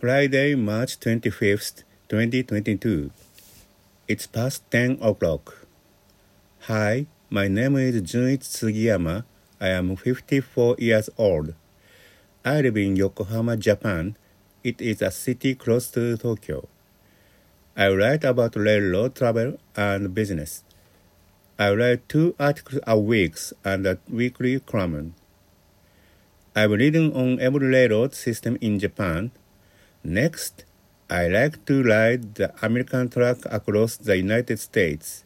Friday, March 25th, 2022. It's past 10 o'clock. Hi, my name is Junichi Sugiyama. I am 54 years old. I live in Yokohama, Japan. It is a city close to Tokyo. I write about railroad travel and business. I write two articles a week and a weekly column. I'm reading on every railroad system in Japan. Next, I like to ride the American truck across the United States.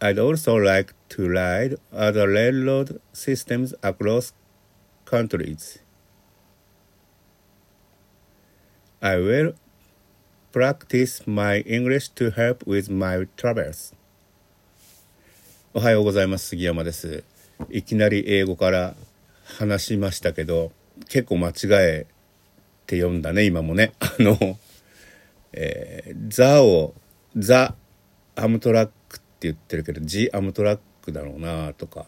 I'd also like to ride other railroad systems across countries. I will practice my English to help with my travels. おはようございます。杉山です。いきなり英語から話しましたけど、結構間違って読んだね、今もね。あの、えー、ザを、ザ・アムトラックって言ってるけど、 the Amtrak だろうなとか、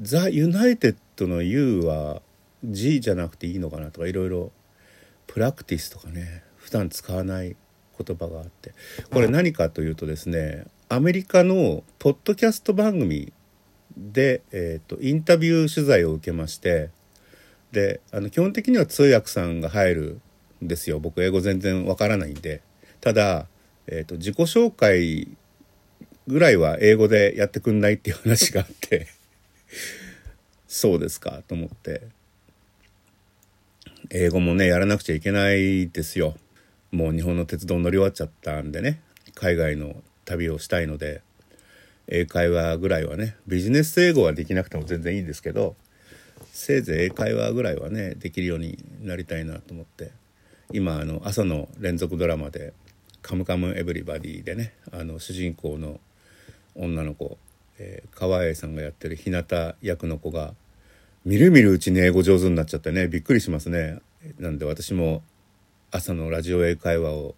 the United の U は G じゃなくていいのかなとか、いろいろ、 practice とかね、普段使わない言葉があって。これ何かというとですねアメリカのポッドキャスト番組で、えーと、インタビュー取材を受けましてであの基本的には通訳さんが入るんですよ。僕英語全然わからないんで。ただ、えーと、自己紹介ぐらいは英語でやってくんないっていう話があって。そうですかと思って。英語もねやらなくちゃいけないですよ。もう日本の鉄道乗り終わっちゃったんでね。海外の旅をしたいので。英会話ぐらいはねビジネス英語はできなくても全然いいんですけど。せいぜい英会話ぐらいはねできるようになりたいなと思って今あの朝の連続ドラマで「カムカムエヴリバディ」でねあの主人公の女の子、えー、川栄さんがやってる日向役の子がみるみるうちに英語上手になっちゃってねびっくりしますね。なんで私も朝のラジオ英会話を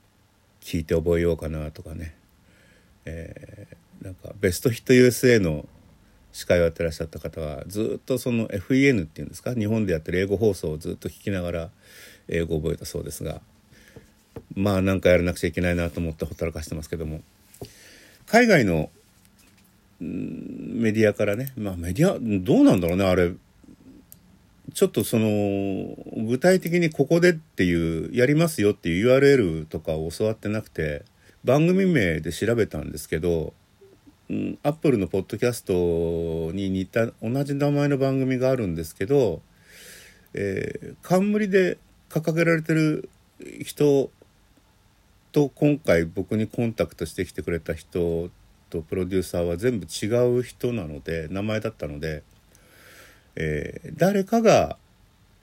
聞いて覚えようかなとかね、えー、なんかベストヒット USA の司会をやってらっしゃった方はずっとその FEN っていうんですか日本でやってる英語放送をずっと聞きながら英語を覚えたそうですがまあ何かやらなくちゃいけないなと思ってほったらかしてますけども海外のメディアからねまあメディアどうなんだろうねあれ。ちょっとその具体的にここでっていうやりますよっていう URL とかを教わってなくて番組名で調べたんですけど、アップルのポッドキャストに似た同じ名前の番組があるんですけど、えー、冠で掲げられてる人と今回僕にコンタクトしてきてくれた人とプロデューサーは全部違う人なので名前だったので。えー、誰かが、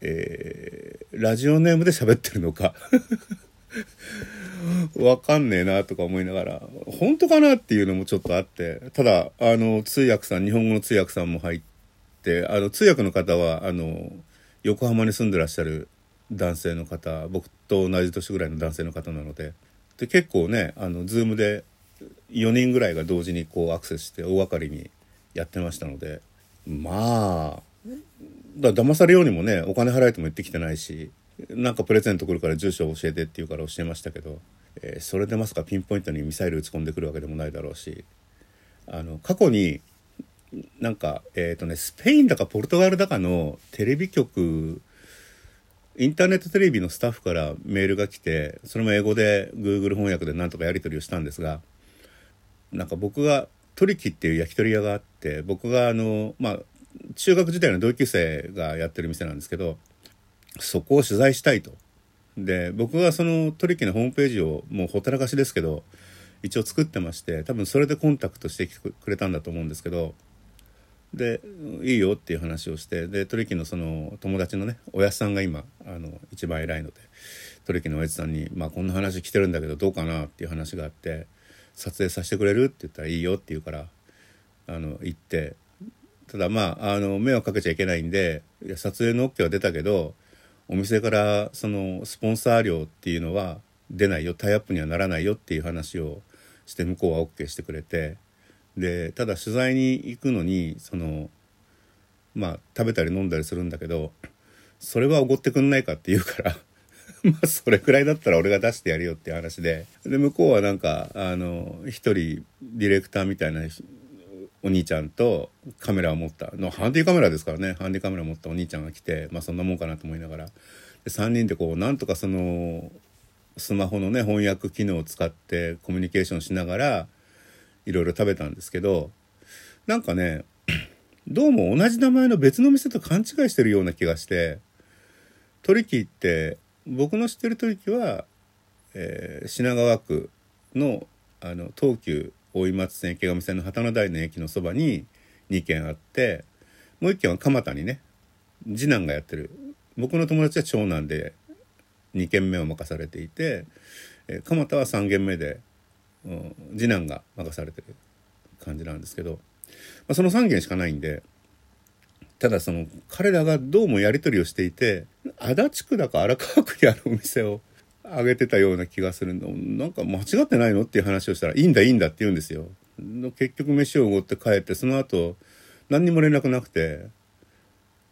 えー、ラジオネームで喋ってるのか わかんねえなとか思いながら、本当かなっていうのもちょっとあって、ただ、あの、通訳さん、日本語の通訳さんも入って、あの、通訳の方は、あの、横浜に住んでらっしゃる男性の方、僕と同じ年ぐらいの男性の方なので、で、結構ね、あの、 Zoom で4人ぐらいが同時にこうアクセスして大掛かりにやってましたので、まあ、だ騙されようにもねお金払えとも言ってきてないしなんかプレゼント来るから住所教えてって言うから教えましたけど、えー、それでまさかピンポイントにミサイル撃ち込んでくるわけでもないだろうしあの過去になんかえっ、ー、とねスペインだかポルトガルだかのテレビ局インターネットテレビのスタッフからメールが来てそれも英語で Google 翻訳でなんとかやり取りをしたんですがなんか僕がトリキっていう焼き鳥屋があって僕があのまあ中学時代の同級生がやってる店なんですけどそこを取材したいと。で僕がその取引のホームページをもうほったらかしですけど一応作ってまして多分それでコンタクトしてくれたんだと思うんですけどでいいよっていう話をしてで取引のその友達のねおやすさんが今あの一番偉いので取引のおやつさんに「まあこんな話来てるんだけどどうかな?」っていう話があって「撮影させてくれる?」って言ったら「いいよ」って言うからあの行ってただまああの迷惑かけちゃいけないんでいや撮影の OK は出たけどお店からそのスポンサー料っていうのは出ないよタイアップにはならないよっていう話をして向こうは OK してくれてでただ取材に行くのにそのまあ食べたり飲んだりするんだけどそれはおごってくんないかって言うから まあそれくらいだったら俺が出してやるよっていう話でで向こうはなんかあの一人ディレクターみたいなお兄ちゃんとカメラを持ったのハンディカメラですからね。ハンディカメラ持ったお兄ちゃんが来てまあそんなもんかなと思いながら。で3人でこうなんとかそのスマホのね翻訳機能を使ってコミュニケーションしながらいろいろ食べたんですけどなんかね どうも同じ名前の別の店と勘違いしてるような気がしてトリキって僕の知ってるトリキは、えー、品川区のあの東急大井松線池上線の旗の台の駅のそばに2軒あってもう1軒は蒲田にね次男がやってる僕の友達は長男で2軒目を任されていて、え、蒲田は3軒目で、うん、次男が任されてる感じなんですけど、まあ、その3軒しかないんでただその彼らがどうもやり取りをしていて足立区だか荒川区にあるお店をあげてたような気がするの。なんか間違ってないのっていう話をしたら「いいんだいいんだ」って言うんですよ。結局飯をおごって帰ってその後何にも連絡なくて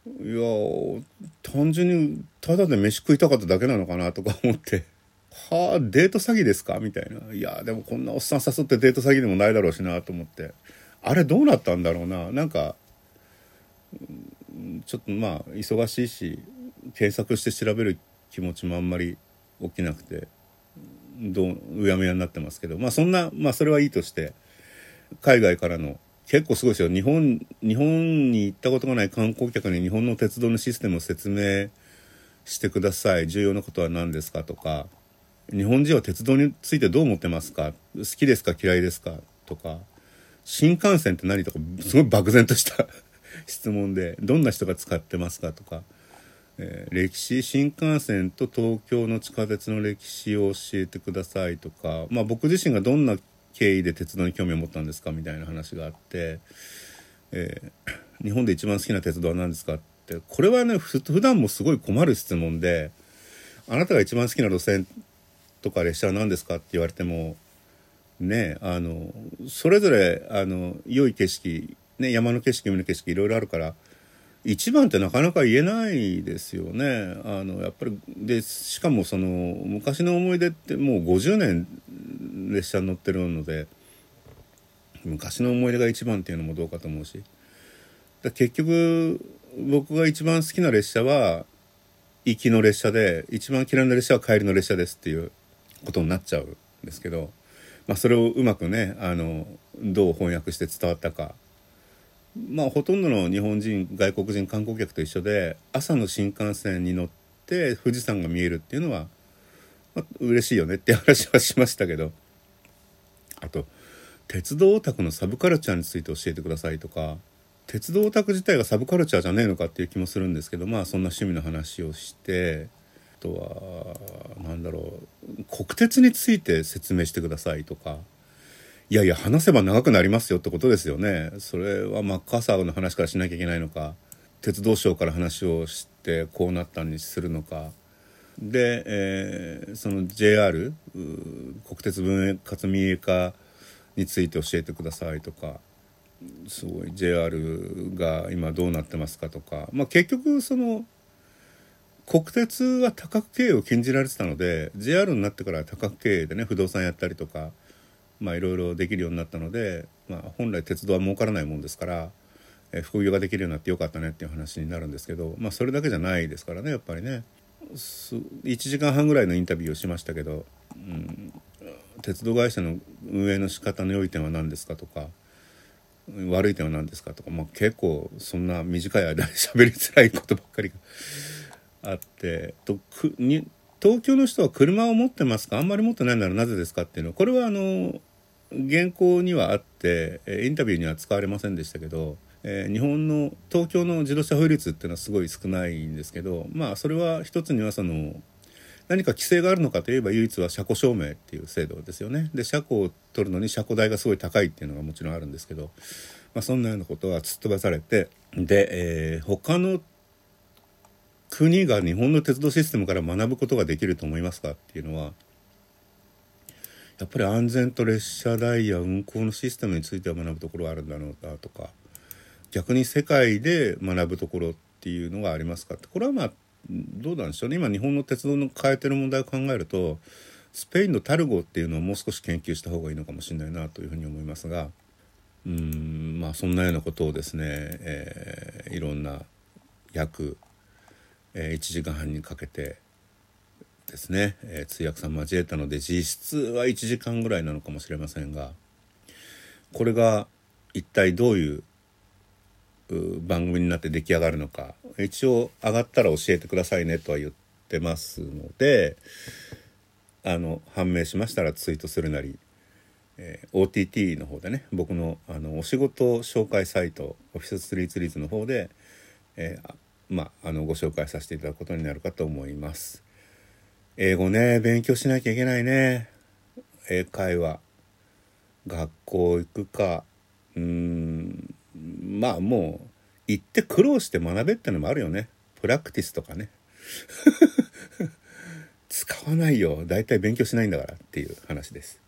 いや単純にただで飯食いたかっただけなのかなとか思って「はあデート詐欺ですか?」みたいな「いやでもこんなおっさん誘ってデート詐欺でもないだろうしな」と思って。あれどうなったんだろうな？なんかちょっとまあ忙しいし検索して調べる気持ちもあんまり起きなくてどううやむやになってますけど。まあそんなまあそれはいいとして海外からの結構すごいですよ。日本日本に行ったことがない観光客に日本の鉄道のシステムを説明してください。重要なことは何ですかとか。日本人は鉄道についてどう思ってますか？好きですか？嫌いですか？とか。新幹線って何？とかすごい漠然とした 質問でどんな人が使ってますか？とか、えー、歴史新幹線と東京の地下鉄の歴史を教えてくださいとか、まあ、僕自身がどんな経緯で鉄道に興味を持ったんですかみたいな話があって、えー、日本で一番好きな鉄道は何ですかってこれはね普段もすごい困る質問であなたが一番好きな路線とか列車は何ですかって言われてもねあのそれぞれあの良い景色ね、山の景色海の景色いろいろあるから一番ってなかなか言えないですよね。あのやっぱりでしかもその昔の思い出ってもう50年列車に乗ってるので昔の思い出が一番っていうのもどうかと思うしだ結局僕が一番好きな列車は行きの列車で一番嫌いな列車は帰りの列車ですっていうことになっちゃうんですけど、まあ、それをうまくねあのどう翻訳して伝わったかまあほとんどの日本人外国人観光客と一緒で朝の新幹線に乗って富士山が見えるっていうのは、まあ、嬉しいよねって話はしましたけど。あと鉄道オタクのサブカルチャーについて教えてくださいとか鉄道オタク自体がサブカルチャーじゃねえのかっていう気もするんですけどまあそんな趣味の話をしてあとは何だろう国鉄について説明してくださいとかいやいや話せば長くなりますよってことですよね。それはマッカーサーの話からしなきゃいけないのか鉄道省から話をしてこうなったにするのか。で、えー、その JR 国鉄分割民営化について教えてくださいとかすごい JR が今どうなってますかとか、まあ、結局その国鉄は多角経営を禁じられてたので JR になってから多角経営でね不動産やったりとかまあいろいろできるようになったので、まあ、本来鉄道は儲からないもんですから、えー、副業ができるようになってよかったねっていう話になるんですけど、まあ、それだけじゃないですからねやっぱりね。1時間半ぐらいのインタビューをしましたけど、うん、鉄道会社の運営の仕方の良い点は何ですかとか悪い点は何ですかとか、まあ、結構そんな短い間に喋りづらいことばっかりがあってとくに東京の人は車を持ってますか？あんまり持ってないならなぜですかっていうの。はこれはあの原稿にはあってインタビューには使われませんでしたけど、えー、日本の東京の自動車保有率っていうのはすごい少ないんですけどまあそれは一つにはその何か規制があるのかといえば唯一は車庫証明っていう制度ですよね。で車庫を取るのに車庫代がすごい高いっていうのがもちろんあるんですけど、まあ、そんなようなことは突っ飛ばされてで、えー、他の国が日本の鉄道システムから学ぶことができると思いますかっていうのはやっぱり安全と列車代や運行のシステムについては学ぶところがあるんだろうなとか逆に世界で学ぶところっていうのがありますかってこれはまあどうなんでしょうね。今日本の鉄道の変えてる問題を考えるとスペインのタルゴっていうのをもう少し研究した方がいいのかもしれないなというふうに思いますがうんまあそんなようなことをですね、えー、いろんな約、え、1時間半にかけてですね、え、通訳さん交えたので実質は1時間ぐらいなのかもしれませんがこれが一体どういう番組になって出来上がるのか一応上がったら教えてくださいねとは言ってますのであの判明しましたらツイートするなり、えー、OTT の方でね僕のあのお仕事紹介サイトオフィススリーツリーズの方で、えー、まああのご紹介させていただくことになるかと思います。英語ね勉強しなきゃいけないね。英会話学校行くか。うんまあもう行って苦労して学べってのもあるよね。プラクティスとかね。使わないよ。大体勉強しないんだからっていう話です。